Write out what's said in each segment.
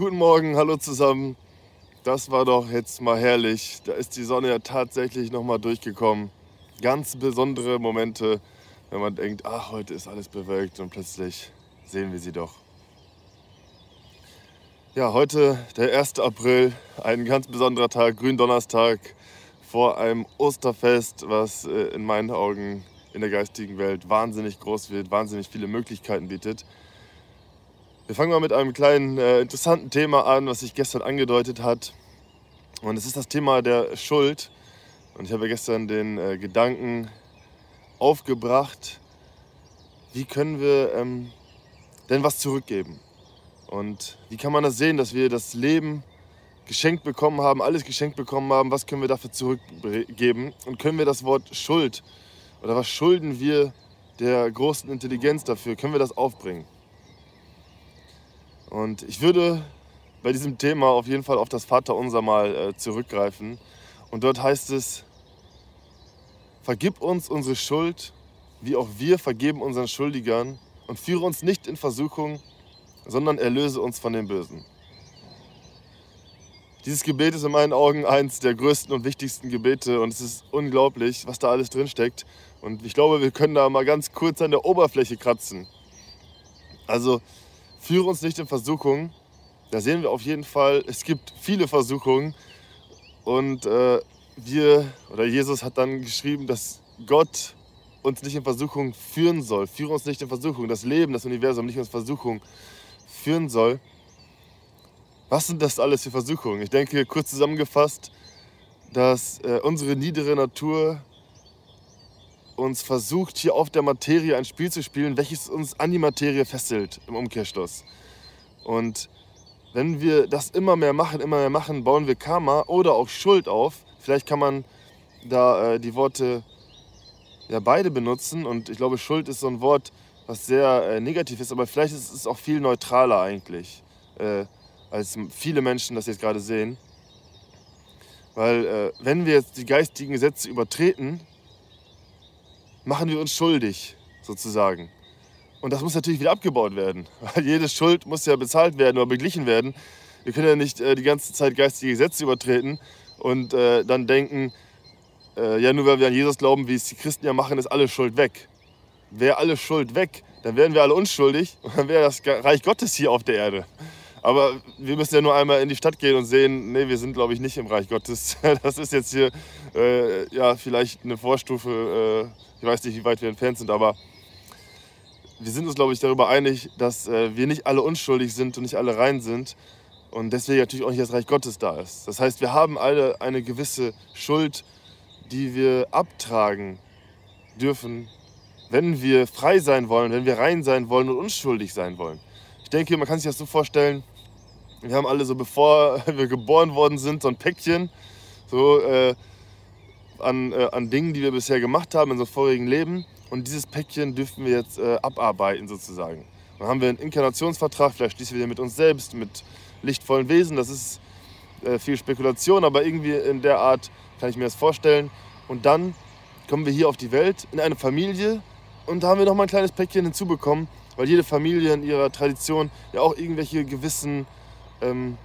Guten Morgen, hallo zusammen. Das war doch jetzt mal herrlich. Da ist die Sonne ja tatsächlich noch mal durchgekommen. Ganz besondere Momente, wenn man denkt, ach, heute ist alles bewölkt und plötzlich sehen wir sie doch. Ja, heute der 1. April, ein ganz besonderer Tag, Gründonnerstag vor einem Osterfest, was äh, in meinen Augen in der geistigen Welt wahnsinnig groß wird, wahnsinnig viele Möglichkeiten bietet. Wir fangen mal mit einem kleinen äh, interessanten Thema an, was sich gestern angedeutet hat. Und es ist das Thema der Schuld. Und ich habe gestern den äh, Gedanken aufgebracht, wie können wir ähm, denn was zurückgeben? Und wie kann man das sehen, dass wir das Leben geschenkt bekommen haben, alles geschenkt bekommen haben, was können wir dafür zurückgeben? Und können wir das Wort Schuld oder was schulden wir der großen Intelligenz dafür, können wir das aufbringen? Und ich würde bei diesem Thema auf jeden Fall auf das Vaterunser mal äh, zurückgreifen. Und dort heißt es, vergib uns unsere Schuld, wie auch wir vergeben unseren Schuldigern und führe uns nicht in Versuchung, sondern erlöse uns von dem Bösen. Dieses Gebet ist in meinen Augen eins der größten und wichtigsten Gebete und es ist unglaublich, was da alles drin steckt. Und ich glaube, wir können da mal ganz kurz an der Oberfläche kratzen. Also führe uns nicht in Versuchung. Da sehen wir auf jeden Fall, es gibt viele Versuchungen und äh, wir oder Jesus hat dann geschrieben, dass Gott uns nicht in Versuchung führen soll. Führe uns nicht in Versuchung. Das Leben, das Universum nicht in Versuchung führen soll. Was sind das alles für Versuchungen? Ich denke, kurz zusammengefasst, dass äh, unsere niedere Natur uns versucht, hier auf der Materie ein Spiel zu spielen, welches uns an die Materie fesselt im Umkehrschluss. Und wenn wir das immer mehr machen, immer mehr machen, bauen wir Karma oder auch Schuld auf. Vielleicht kann man da äh, die Worte ja beide benutzen und ich glaube, Schuld ist so ein Wort, was sehr äh, negativ ist, aber vielleicht ist es auch viel neutraler eigentlich, äh, als viele Menschen das jetzt gerade sehen. Weil äh, wenn wir jetzt die geistigen Gesetze übertreten, machen wir uns schuldig, sozusagen. Und das muss natürlich wieder abgebaut werden, weil jede Schuld muss ja bezahlt werden oder beglichen werden. Wir können ja nicht äh, die ganze Zeit geistige Gesetze übertreten und äh, dann denken, äh, ja, nur weil wir an Jesus glauben, wie es die Christen ja machen, ist alle Schuld weg. Wäre alle Schuld weg, dann wären wir alle unschuldig und dann wäre das Reich Gottes hier auf der Erde. Aber wir müssen ja nur einmal in die Stadt gehen und sehen, nee, wir sind, glaube ich, nicht im Reich Gottes. Das ist jetzt hier äh, ja, vielleicht eine Vorstufe. Ich weiß nicht, wie weit wir entfernt sind, aber wir sind uns, glaube ich, darüber einig, dass äh, wir nicht alle unschuldig sind und nicht alle rein sind. Und deswegen natürlich auch nicht das Reich Gottes da ist. Das heißt, wir haben alle eine gewisse Schuld, die wir abtragen dürfen, wenn wir frei sein wollen, wenn wir rein sein wollen und unschuldig sein wollen. Ich denke, man kann sich das so vorstellen, wir haben alle so, bevor wir geboren worden sind, so ein Päckchen so, äh, an, äh, an Dingen, die wir bisher gemacht haben in unserem vorigen Leben. Und dieses Päckchen dürfen wir jetzt äh, abarbeiten sozusagen. Dann haben wir einen Inkarnationsvertrag, vielleicht schließen wir den mit uns selbst, mit lichtvollen Wesen. Das ist äh, viel Spekulation, aber irgendwie in der Art kann ich mir das vorstellen. Und dann kommen wir hier auf die Welt in eine Familie und da haben wir noch mal ein kleines Päckchen hinzubekommen, weil jede Familie in ihrer Tradition ja auch irgendwelche gewissen ähm,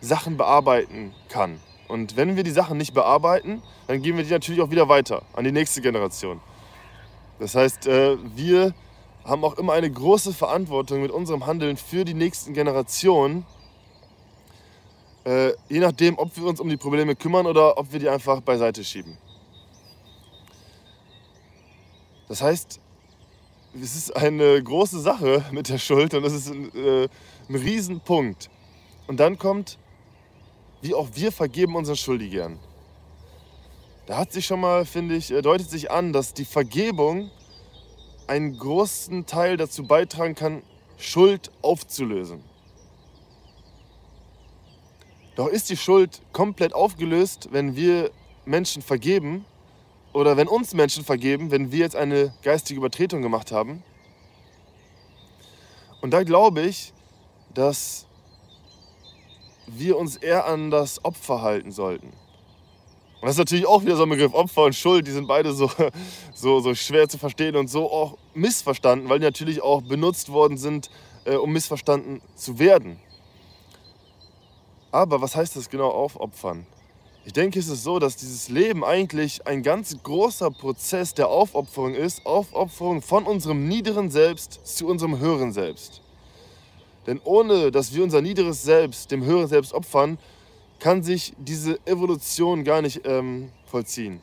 Sachen bearbeiten kann. Und wenn wir die Sachen nicht bearbeiten, dann geben wir die natürlich auch wieder weiter an die nächste Generation. Das heißt, äh, wir haben auch immer eine große Verantwortung mit unserem Handeln für die nächsten Generationen. Äh, je nachdem, ob wir uns um die Probleme kümmern oder ob wir die einfach beiseite schieben. Das heißt, es ist eine große Sache mit der Schuld und es ist ein, äh, ein Riesenpunkt. Und dann kommt, wie auch wir vergeben unseren Schuldigern. Da hat sich schon mal, finde ich, äh, deutet sich an, dass die Vergebung einen großen Teil dazu beitragen kann, Schuld aufzulösen. Doch ist die Schuld komplett aufgelöst, wenn wir Menschen vergeben oder wenn uns Menschen vergeben, wenn wir jetzt eine geistige Übertretung gemacht haben? Und da glaube ich, dass wir uns eher an das Opfer halten sollten. Und das ist natürlich auch wieder so ein Begriff Opfer und Schuld, die sind beide so, so, so schwer zu verstehen und so auch missverstanden, weil die natürlich auch benutzt worden sind, äh, um missverstanden zu werden. Aber was heißt das genau aufopfern? Ich denke, es ist so, dass dieses Leben eigentlich ein ganz großer Prozess der Aufopferung ist. Aufopferung von unserem niederen Selbst zu unserem höheren Selbst. Denn ohne dass wir unser niederes Selbst dem höheren Selbst opfern, kann sich diese Evolution gar nicht ähm, vollziehen.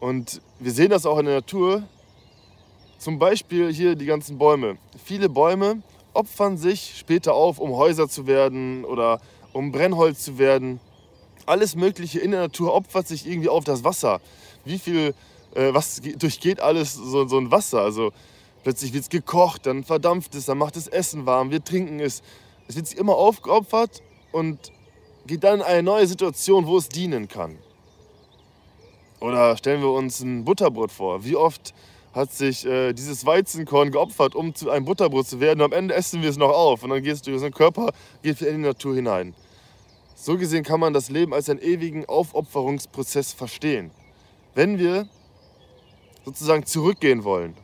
Und wir sehen das auch in der Natur. Zum Beispiel hier die ganzen Bäume. Viele Bäume opfern sich später auf, um Häuser zu werden oder um Brennholz zu werden alles Mögliche in der Natur opfert sich irgendwie auf das Wasser. Wie viel, äh, was durchgeht alles so, so ein Wasser? Also plötzlich wird es gekocht, dann verdampft es, dann macht es Essen warm, wir trinken es. Es wird sich immer aufgeopfert und geht dann in eine neue Situation, wo es dienen kann. Oder stellen wir uns ein Butterbrot vor. Wie oft hat sich äh, dieses Weizenkorn geopfert, um zu einem Butterbrot zu werden. Und am Ende essen wir es noch auf und dann geht es durch unseren Körper, geht wieder in die Natur hinein. So gesehen kann man das Leben als einen ewigen Aufopferungsprozess verstehen. Wenn wir sozusagen zurückgehen wollen.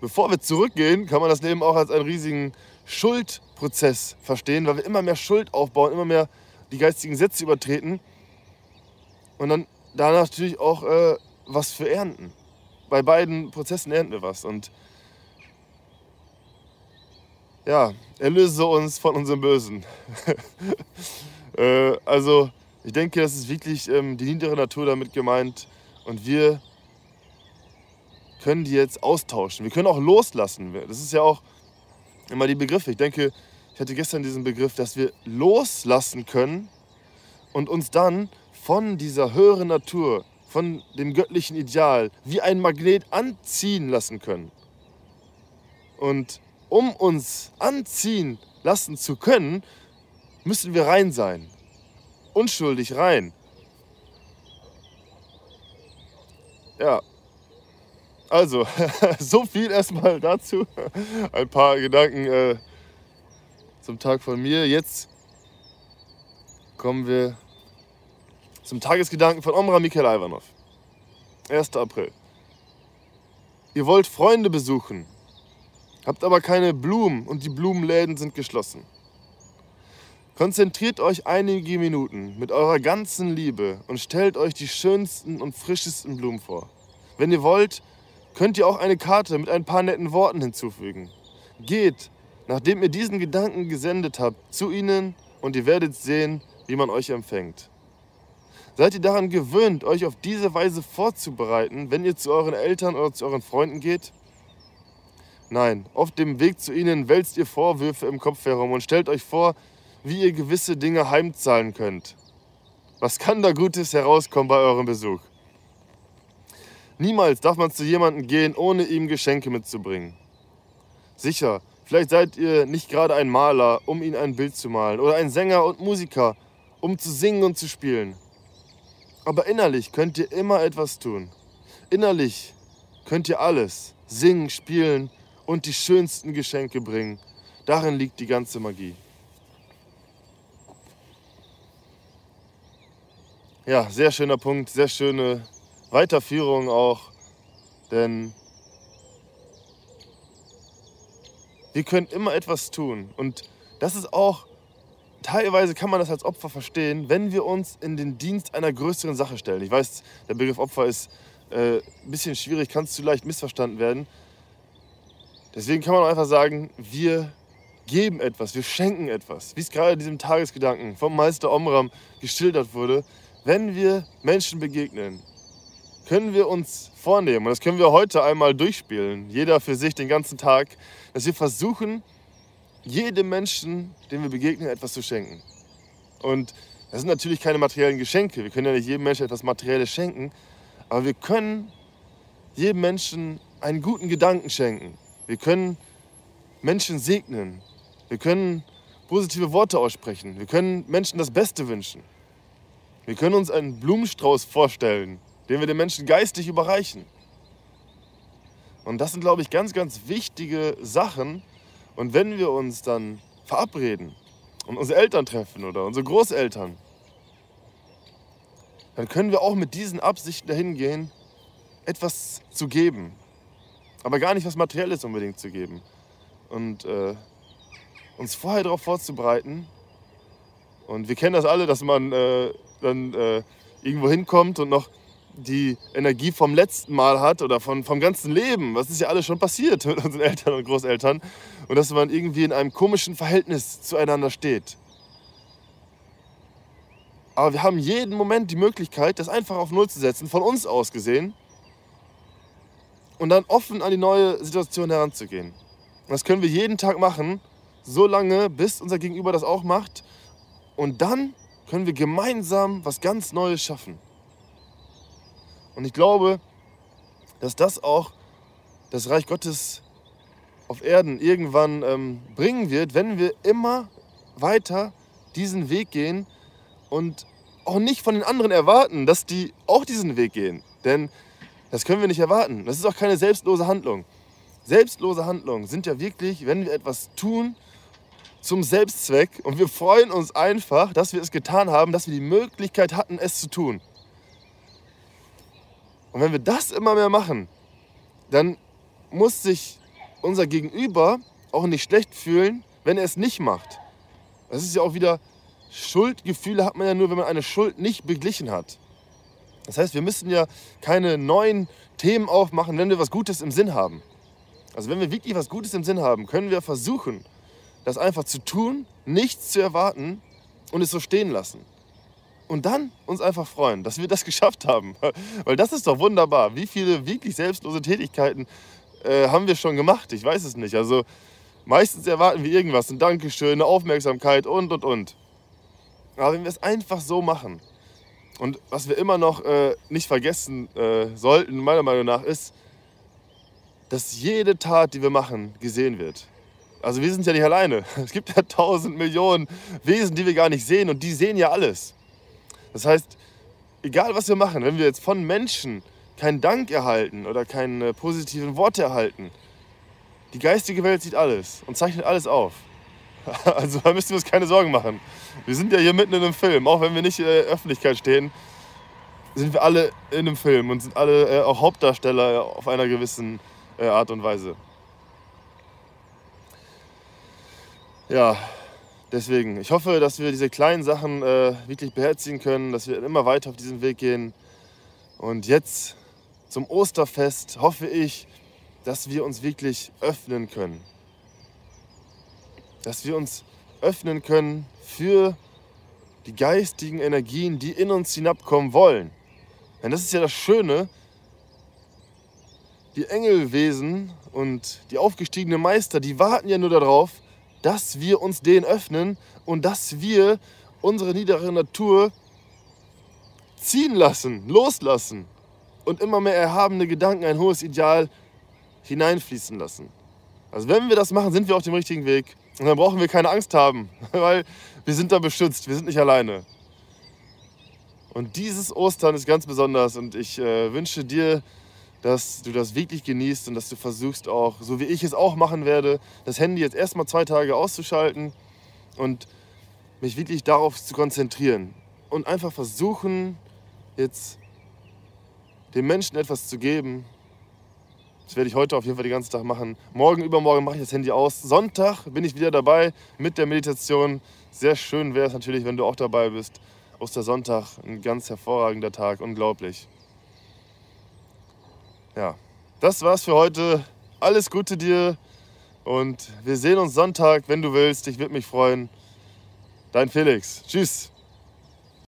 Bevor wir zurückgehen, kann man das Leben auch als einen riesigen Schuldprozess verstehen, weil wir immer mehr Schuld aufbauen, immer mehr die geistigen Sätze übertreten und dann da natürlich auch äh, was für ernten. Bei beiden Prozessen ernten wir was und ja, erlöse uns von unserem Bösen. Äh, also ich denke, das ist wirklich ähm, die niedere Natur damit gemeint. Und wir können die jetzt austauschen. Wir können auch loslassen. Das ist ja auch immer die Begriffe. Ich denke, ich hatte gestern diesen Begriff, dass wir loslassen können und uns dann von dieser höheren Natur, von dem göttlichen Ideal, wie ein Magnet anziehen lassen können. Und um uns anziehen lassen zu können, müssen wir rein sein. Unschuldig rein. Ja. Also, so viel erstmal dazu. Ein paar Gedanken äh, zum Tag von mir. Jetzt kommen wir zum Tagesgedanken von Omra Mikhail Ivanov. 1. April. Ihr wollt Freunde besuchen, habt aber keine Blumen und die Blumenläden sind geschlossen. Konzentriert euch einige Minuten mit eurer ganzen Liebe und stellt euch die schönsten und frischesten Blumen vor. Wenn ihr wollt, könnt ihr auch eine Karte mit ein paar netten Worten hinzufügen. Geht, nachdem ihr diesen Gedanken gesendet habt, zu ihnen und ihr werdet sehen, wie man euch empfängt. Seid ihr daran gewöhnt, euch auf diese Weise vorzubereiten, wenn ihr zu euren Eltern oder zu euren Freunden geht? Nein, auf dem Weg zu ihnen wälzt ihr Vorwürfe im Kopf herum und stellt euch vor, wie ihr gewisse Dinge heimzahlen könnt. Was kann da Gutes herauskommen bei eurem Besuch? Niemals darf man zu jemandem gehen, ohne ihm Geschenke mitzubringen. Sicher, vielleicht seid ihr nicht gerade ein Maler, um ihn ein Bild zu malen, oder ein Sänger und Musiker, um zu singen und zu spielen. Aber innerlich könnt ihr immer etwas tun. Innerlich könnt ihr alles, singen, spielen und die schönsten Geschenke bringen. Darin liegt die ganze Magie. Ja, sehr schöner Punkt, sehr schöne Weiterführung auch, denn wir können immer etwas tun und das ist auch, teilweise kann man das als Opfer verstehen, wenn wir uns in den Dienst einer größeren Sache stellen. Ich weiß, der Begriff Opfer ist äh, ein bisschen schwierig, kann zu leicht missverstanden werden. Deswegen kann man auch einfach sagen, wir geben etwas, wir schenken etwas. Wie es gerade in diesem Tagesgedanken vom Meister Omram geschildert wurde, wenn wir Menschen begegnen, können wir uns vornehmen, und das können wir heute einmal durchspielen, jeder für sich den ganzen Tag, dass wir versuchen, jedem Menschen, dem wir begegnen, etwas zu schenken. Und das sind natürlich keine materiellen Geschenke. Wir können ja nicht jedem Menschen etwas Materielles schenken, aber wir können jedem Menschen einen guten Gedanken schenken. Wir können Menschen segnen. Wir können positive Worte aussprechen. Wir können Menschen das Beste wünschen. Wir können uns einen Blumenstrauß vorstellen, den wir den Menschen geistig überreichen. Und das sind, glaube ich, ganz, ganz wichtige Sachen. Und wenn wir uns dann verabreden und unsere Eltern treffen oder unsere Großeltern, dann können wir auch mit diesen Absichten dahin gehen, etwas zu geben. Aber gar nicht was Materielles unbedingt zu geben. Und äh, uns vorher darauf vorzubereiten, Und wir kennen das alle, dass man äh, dann äh, irgendwo hinkommt und noch die Energie vom letzten Mal hat oder von, vom ganzen Leben. Was ist ja alles schon passiert mit unseren Eltern und Großeltern. Und dass man irgendwie in einem komischen Verhältnis zueinander steht. Aber wir haben jeden Moment die Möglichkeit, das einfach auf Null zu setzen, von uns aus gesehen. Und dann offen an die neue Situation heranzugehen. Und das können wir jeden Tag machen, so lange, bis unser Gegenüber das auch macht. Und dann können wir gemeinsam was ganz Neues schaffen. Und ich glaube, dass das auch das Reich Gottes auf Erden irgendwann ähm, bringen wird, wenn wir immer weiter diesen Weg gehen und auch nicht von den anderen erwarten, dass die auch diesen Weg gehen. Denn das können wir nicht erwarten. Das ist auch keine selbstlose Handlung. Selbstlose Handlungen sind ja wirklich, wenn wir etwas tun zum Selbstzweck und wir freuen uns einfach, dass wir es getan haben, dass wir die Möglichkeit hatten, es zu tun. Und wenn wir das immer mehr machen, dann muss sich unser Gegenüber auch nicht schlecht fühlen, wenn er es nicht macht. Das ist ja auch wieder, Schuldgefühle hat man ja nur, wenn man eine Schuld nicht beglichen hat. Das heißt, wir müssen ja keine neuen Themen aufmachen, wenn wir was Gutes im Sinn haben. Also wenn wir wirklich was Gutes im Sinn haben, können wir versuchen, das einfach zu tun, nichts zu erwarten und es so stehen lassen und dann uns einfach freuen, dass wir das geschafft haben. Weil das ist doch wunderbar. Wie viele wirklich selbstlose Tätigkeiten äh, haben wir schon gemacht? Ich weiß es nicht. Also meistens erwarten wir irgendwas, ein Dankeschön, eine Aufmerksamkeit und, und, und. Aber wenn wir es einfach so machen und was wir immer noch äh, nicht vergessen äh, sollten, meiner Meinung nach, ist, dass jede Tat, die wir machen, gesehen wird. Also wir sind ja nicht alleine. Es gibt ja tausend Millionen Wesen, die wir gar nicht sehen und die sehen ja alles. Das heißt, egal was wir machen, wenn wir jetzt von Menschen keinen Dank erhalten oder keine positiven Worte erhalten, die geistige Welt sieht alles und zeichnet alles auf. Also da müssen wir uns keine Sorgen machen. Wir sind ja hier mitten in einem Film, auch wenn wir nicht in der Öffentlichkeit stehen, sind wir alle in einem Film und sind alle äh, auch Hauptdarsteller auf einer gewissen äh, Art und Weise. Ja, deswegen, ich hoffe, dass wir diese kleinen Sachen äh, wirklich beherzigen können, dass wir immer weiter auf diesem Weg gehen. Und jetzt zum Osterfest hoffe ich, dass wir uns wirklich öffnen können. Dass wir uns öffnen können für die geistigen Energien, die in uns hinabkommen wollen. Denn das ist ja das Schöne, die Engelwesen und die aufgestiegenen Meister, die warten ja nur darauf, dass wir uns denen öffnen und dass wir unsere niedere Natur ziehen lassen, loslassen und immer mehr erhabene Gedanken, ein hohes Ideal hineinfließen lassen. Also wenn wir das machen, sind wir auf dem richtigen Weg und dann brauchen wir keine Angst haben, weil wir sind da beschützt, wir sind nicht alleine. Und dieses Ostern ist ganz besonders und ich äh, wünsche dir, dass du das wirklich genießt und dass du versuchst auch, so wie ich es auch machen werde, das Handy jetzt erstmal zwei Tage auszuschalten und mich wirklich darauf zu konzentrieren und einfach versuchen, jetzt den Menschen etwas zu geben. Das werde ich heute auf jeden Fall den ganzen Tag machen. Morgen, übermorgen mache ich das Handy aus. Sonntag bin ich wieder dabei mit der Meditation. Sehr schön wäre es natürlich, wenn du auch dabei bist. Ostersonntag, ein ganz hervorragender Tag, unglaublich ja, das war's für heute. Alles Gute dir und wir sehen uns Sonntag, wenn du willst. Ich würde mich freuen. Dein Felix. Tschüss.